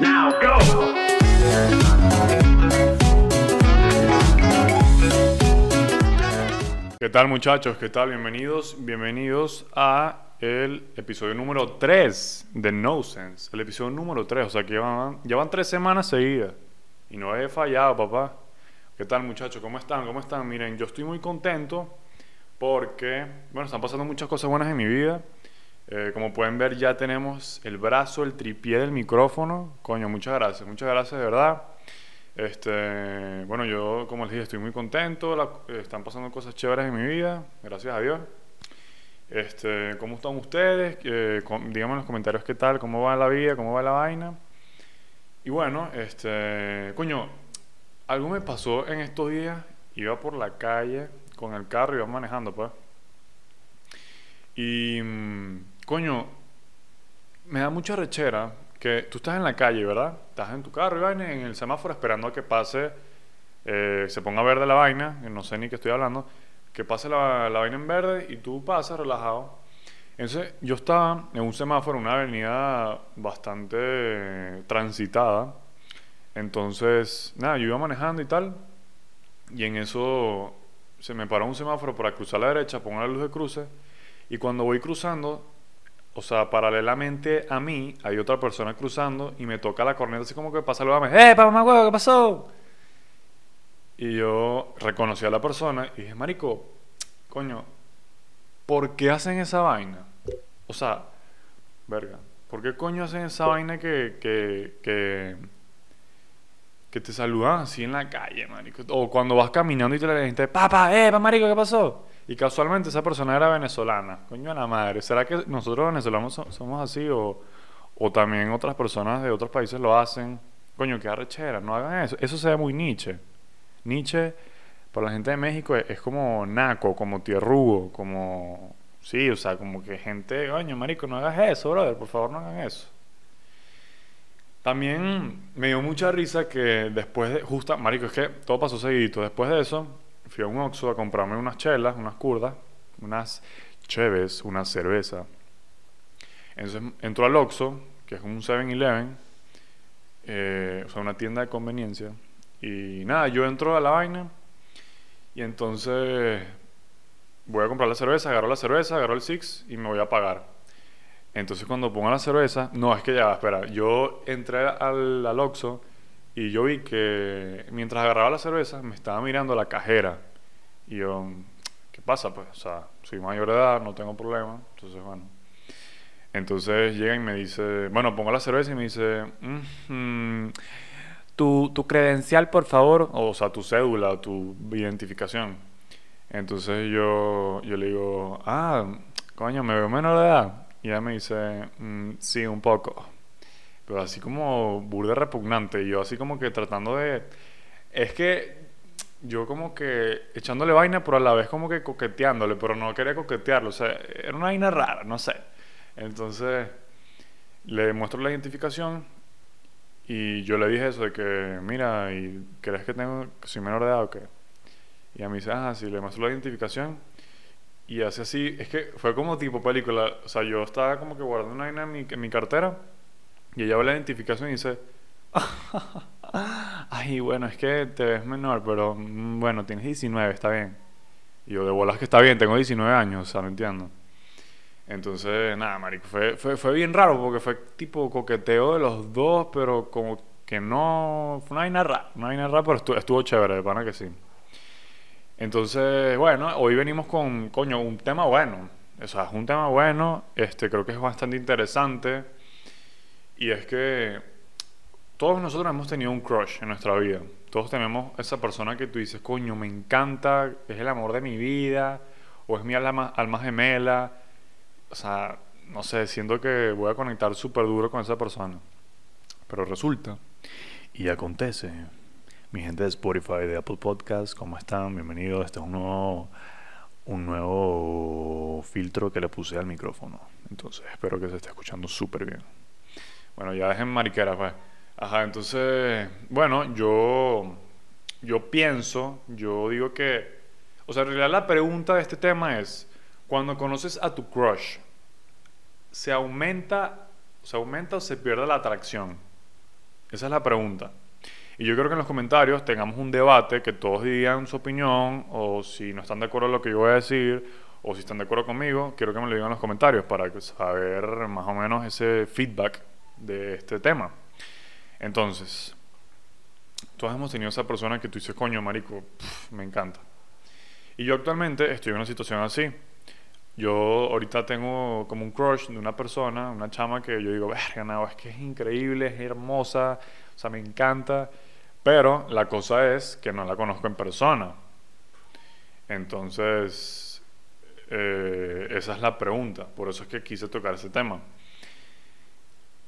Now! ¿Qué tal muchachos? ¿Qué tal? Bienvenidos, bienvenidos a el episodio número 3 de No Sense. El episodio número 3, o sea que llevan, llevan tres semanas seguidas. Y no he fallado, papá. ¿Qué tal muchachos? ¿Cómo están? ¿Cómo están? Miren, yo estoy muy contento porque, bueno, están pasando muchas cosas buenas en mi vida. Eh, como pueden ver, ya tenemos el brazo, el tripié del micrófono. Coño, muchas gracias, muchas gracias de verdad. Este, bueno, yo, como les dije, estoy muy contento. la- están pasando cosas chéveres en mi vida, gracias a Dios. Este, ¿cómo están ustedes? Eh, com- díganme en los comentarios qué tal, cómo va la vida, cómo va la vaina. Y bueno, este, coño, algo me pasó en estos días. Iba por la calle con el carro, iba manejando, pues. Y, mm, coño, me da mucha rechera que tú estás en la calle, ¿verdad? Estás en tu carro y vaina, en el semáforo esperando a que pase, eh, se ponga verde la vaina, no sé ni qué estoy hablando, que pase la, vaina en verde y tú pasas relajado. Entonces, yo estaba en un semáforo, una avenida bastante transitada. Entonces, nada, yo iba manejando y tal, y en eso se me paró un semáforo para cruzar a la derecha, pongo la luz de cruce, y cuando voy cruzando, o sea, paralelamente a mí hay otra persona cruzando y me toca la corneta así como que pasa algo, ¡eh, papá huevo, qué pasó! Y yo reconocí a la persona y dije, marico, coño, ¿por qué hacen esa vaina? O sea, verga, ¿por qué coño hacen esa vaina que, que, que, que te saludan así en la calle, marico? O cuando vas caminando y te la gente, papá, eh, pa, marico, ¿qué pasó? Y casualmente esa persona era venezolana. Coño de la madre. ¿Será que nosotros venezolanos so- somos así o, o también otras personas de otros países lo hacen? Coño, qué arrechera, no hagan eso. Eso se ve muy Nietzsche. Nietzsche, para la gente de México, es, es como naco, como tierrugo, como... Sí, o sea, como que gente, coño, marico, no hagas eso, brother, por favor no hagan eso. También me dio mucha risa que después de, justa, marico, es que todo pasó seguidito. Después de eso, fui a un Oxxo a comprarme unas chelas, unas curdas, unas cheves, una cerveza. Entonces entró al Oxxo, que es un 7-Eleven, eh, o sea, una tienda de conveniencia. Y nada, yo entro a la vaina y entonces voy a comprar la cerveza, agarro la cerveza, agarro el Six y me voy a pagar. Entonces cuando pongo la cerveza, no, es que ya, espera, yo entré al, al Oxxo y yo vi que mientras agarraba la cerveza me estaba mirando la cajera. Y yo, ¿qué pasa? Pues, o sea, soy mayor de edad, no tengo problema. Entonces, bueno. Entonces llega y me dice, bueno, pongo la cerveza y me dice, "Mm, tu, tu credencial, por favor, o sea, tu cédula, tu identificación. Entonces yo, yo le digo, ah, coño, me veo menor de edad. Y ella me dice, "Mm, sí, un poco. Pero así como burda repugnante. Y yo así como que tratando de... Es que yo como que echándole vaina, pero a la vez como que coqueteándole, pero no quería coquetearlo. O sea, era una vaina rara, no sé. Entonces le muestro la identificación y yo le dije eso de que, mira, ¿y crees que tengo, que soy menor de edad o qué? Y ella me dice, ah, sí, le muestro la identificación. Y hace así, es que fue como tipo película. O sea, yo estaba como que guardando una vaina en mi, en mi cartera y ella ve la identificación y dice, ay, bueno, es que te ves menor, pero mm, bueno, tienes 19, está bien. Y yo, de bolas que está bien, tengo 19 años, o sea, no entiendo. Entonces, nada, marico, fue, fue, fue bien raro porque fue tipo coqueteo de los dos, pero como que no... Fue una vaina rara, una vaina rara, pero estuvo, estuvo chévere, de pana que sí. Entonces, bueno, hoy venimos con, coño, un tema bueno. O sea, es un tema bueno, este, creo que es bastante interesante. Y es que todos nosotros hemos tenido un crush en nuestra vida. Todos tenemos esa persona que tú dices, coño, me encanta, es el amor de mi vida, o es mi alma, alma gemela. O sea, no sé, siento que voy a conectar súper duro con esa persona. Pero resulta, y acontece, mi gente de Spotify, de Apple Podcasts, ¿cómo están? Bienvenidos. Este es un nuevo, un nuevo filtro que le puse al micrófono. Entonces, espero que se esté escuchando súper bien. Bueno, ya dejen mariquera, pues. Ajá, entonces, bueno, yo, yo pienso, yo digo que, o sea, en realidad la pregunta de este tema es, cuando conoces a tu crush, ¿se aumenta, se aumenta o se pierde la atracción? Esa es la pregunta. Y yo creo que en los comentarios tengamos un debate, que todos digan su opinión, o si no están de acuerdo con lo que yo voy a decir, o si están de acuerdo conmigo, quiero que me lo digan en los comentarios para saber más o menos ese feedback de este tema. Entonces, todos hemos tenido esa persona que tú dices, coño, marico, me encanta. Y yo actualmente estoy en una situación así. Yo ahorita tengo como un crush de una persona, una chama que yo digo, verga, no, es que es increíble, es hermosa, o sea, me encanta. Pero la cosa es que no la conozco en persona. Entonces, eh, esa es la pregunta. Por eso es que quise tocar ese tema.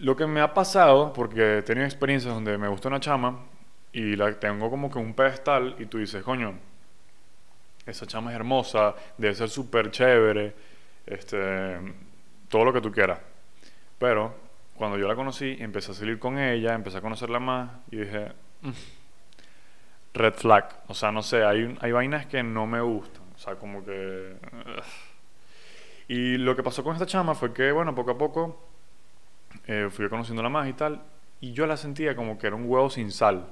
Lo que me ha pasado, porque he tenido experiencias donde me gusta una chama y la tengo como que un pedestal y tú dices, coño, esa chama es hermosa, debe ser súper chévere, este, todo lo que tú quieras. Pero cuando yo la conocí, empecé a salir con ella, empecé a conocerla más y dije, mm, red flag. O sea, no sé, hay, hay vainas que no me gustan. O sea, como que... Y lo que pasó con esta chama fue que, bueno, poco a poco eh, fui conociéndola más y tal, y yo la sentía como que era un huevo sin sal.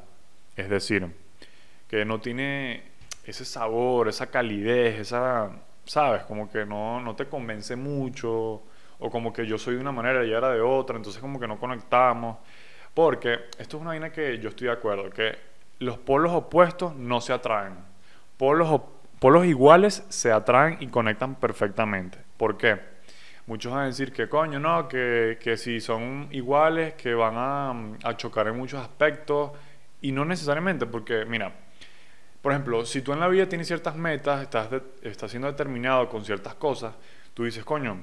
Es decir, que no tiene ese sabor, esa calidez, esa, ¿sabes? Como que no, no te convence mucho, o como que yo soy de una manera y era de otra, entonces como que no conectamos. Porque esto es una vaina que yo estoy de acuerdo, que los polos opuestos no se atraen. Polos, polos iguales se atraen y conectan perfectamente. ¿Por qué? Muchos van a decir que coño, no, que, que si son iguales, que van a, chocar en muchos aspectos. Y no necesariamente, porque mira, por ejemplo, si tú en la vida tienes ciertas metas, estás, estás siendo determinado con ciertas cosas, tú dices, coño,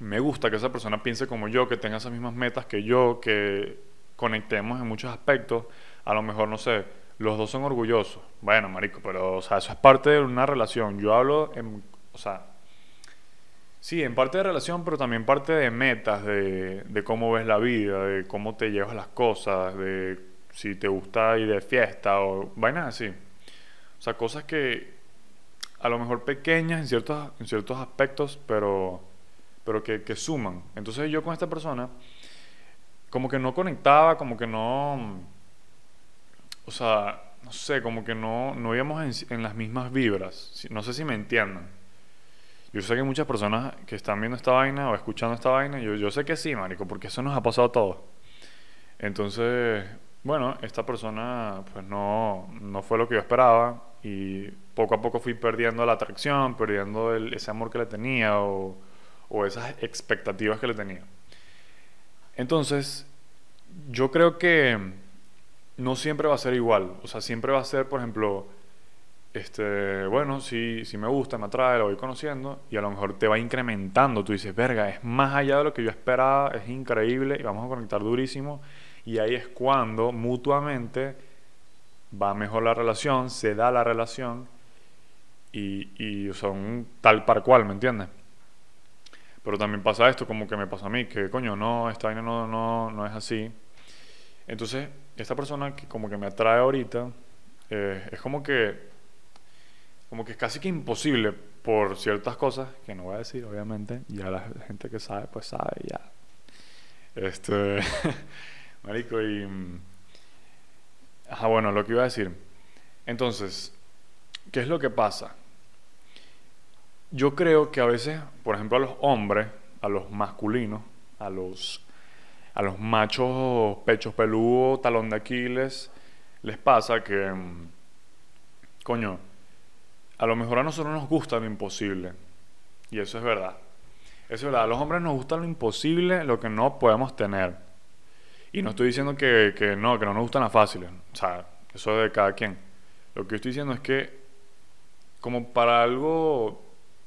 me gusta que esa persona piense como yo, que tenga esas mismas metas que yo, que conectemos en muchos aspectos. A lo mejor, no sé, los dos son orgullosos. Bueno, marico, pero, o sea, eso es parte de una relación. Yo hablo en, o sea, sí, en parte de relación, pero también parte de metas, de, cómo ves la vida, de cómo te llevas las cosas, de si te gusta ir de fiesta o vainas así. O sea, cosas que a lo mejor pequeñas en ciertos, en ciertos aspectos, pero, pero que, que suman. Entonces yo con esta persona, como que no conectaba, como que no... O sea, no sé, como que no, no íbamos en, en las mismas vibras. No sé si me entiendan. Yo sé que muchas personas que están viendo esta vaina o escuchando esta vaina, yo, yo sé que sí, marico, porque eso nos ha pasado a todos. Entonces, bueno, esta persona pues no, no fue lo que yo esperaba y poco a poco fui perdiendo la atracción, perdiendo ese amor que le tenía o, o esas expectativas que le tenía. Entonces, yo creo que no siempre va a ser igual. O sea, siempre va a ser, por ejemplo, este, bueno, si, si me gusta, me atrae, lo voy conociendo y a lo mejor te va incrementando. Tú dices, verga, es más allá de lo que yo esperaba, es increíble y vamos a conectar durísimo y ahí es cuando mutuamente va mejor la relación, se da la relación y, y son tal para cual, ¿me entiendes? Pero también pasa esto como que me pasa a mí, que coño, no, esta vaina no, no, no es así. Entonces, esta persona que como que me atrae ahorita, eh, es como que, como que es casi que imposible por ciertas cosas, que no voy a decir, obviamente, ya la gente que sabe, pues sabe, ya. Este... Marico, y. Ajá, bueno, lo que iba a decir. Entonces, ¿qué es lo que pasa? Yo creo que a veces, por ejemplo, a los hombres, a los masculinos, a los, a los machos pechos peludos, talón de Aquiles, les pasa que, mm, coño, a lo mejor a nosotros nos gusta lo imposible. Y eso es verdad. Eso es verdad. A los hombres nos gusta lo imposible, lo que no podemos tener. Y no estoy diciendo que, que, no, que no nos gustan las fáciles. O sea, eso es de cada quien. Lo que estoy diciendo es que, como para algo,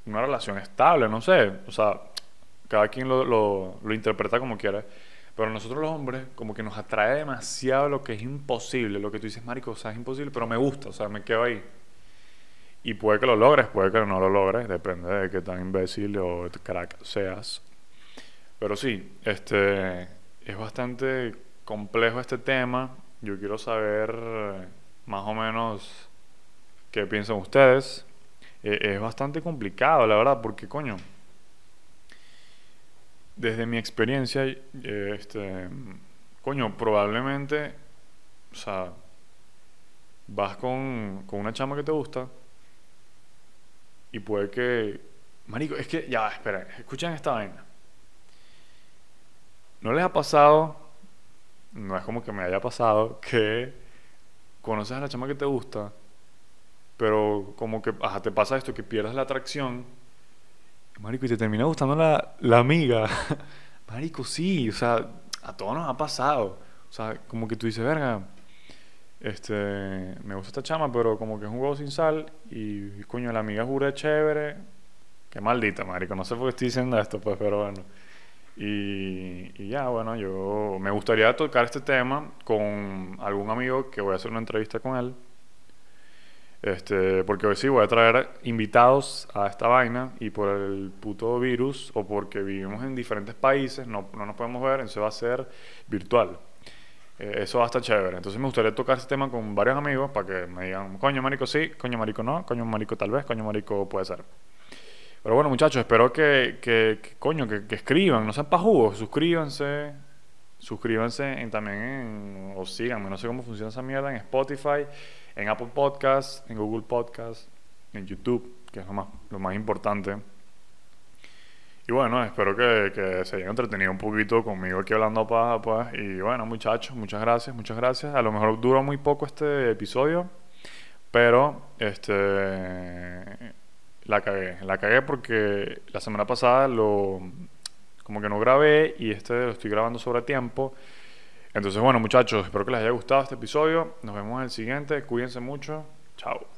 una relación estable, no sé. O sea, cada quien lo, lo, lo interpreta como quiera. Pero nosotros los hombres, como que nos atrae demasiado lo que es imposible. Lo que tú dices, marico, o sea, es imposible, pero me gusta, o sea, me quedo ahí. Y puede que lo logres, puede que no lo logres, depende de qué tan imbécil o crack seas. Pero sí, este es bastante complejo este tema. Yo quiero saber eh, más o menos qué piensan ustedes. Eh, es bastante complicado, la verdad, porque coño, desde mi experiencia, eh, este, coño, probablemente, o sea, vas con, con una chama que te gusta y puede que, marico, es que, ya, espera, escuchen esta vaina. ¿No les ha pasado, no es como que me haya pasado, que conoces a la chama que te gusta, pero como que, te pasa esto, que pierdes la atracción, marico, y te termina gustando la, la amiga? marico, sí, o sea, a todos nos ha pasado. O sea, como que tú dices, verga, este, me gusta esta chama, pero como que es un huevo sin sal y, coño, la amiga jura chévere. Qué maldita, marico. No sé por qué estoy diciendo esto, pues, pero bueno. Y, y ya, bueno, yo me gustaría tocar este tema con algún amigo que voy a hacer una entrevista con él. Este, porque hoy sí voy a traer invitados a esta vaina y por el puto virus o porque vivimos en diferentes países, no, no nos podemos ver, eso va a ser virtual. Eh, eso va chévere. Entonces me gustaría tocar este tema con varios amigos para que me digan, coño marico sí, coño marico no, coño marico tal vez, coño marico puede ser. Pero bueno muchachos, espero que, que, que coño, que, escriban, no sean pajugos, suscríbanse, suscríbanse en, también en, o síganme, no sé cómo funciona esa mierda, en Spotify, en Apple Podcasts, en Google Podcasts, en YouTube, que es lo más, lo más importante. Y bueno, espero que, que se hayan entretenido un poquito conmigo aquí hablando pues. Y bueno, muchachos, muchas gracias, muchas gracias. A lo mejor dura muy poco este episodio, pero este la cagué. La cagué porque la semana pasada lo como que no grabé y este lo estoy grabando sobre tiempo. Entonces, bueno, muchachos, espero que les haya gustado este episodio. Nos vemos en el siguiente. Cuídense mucho. Chao.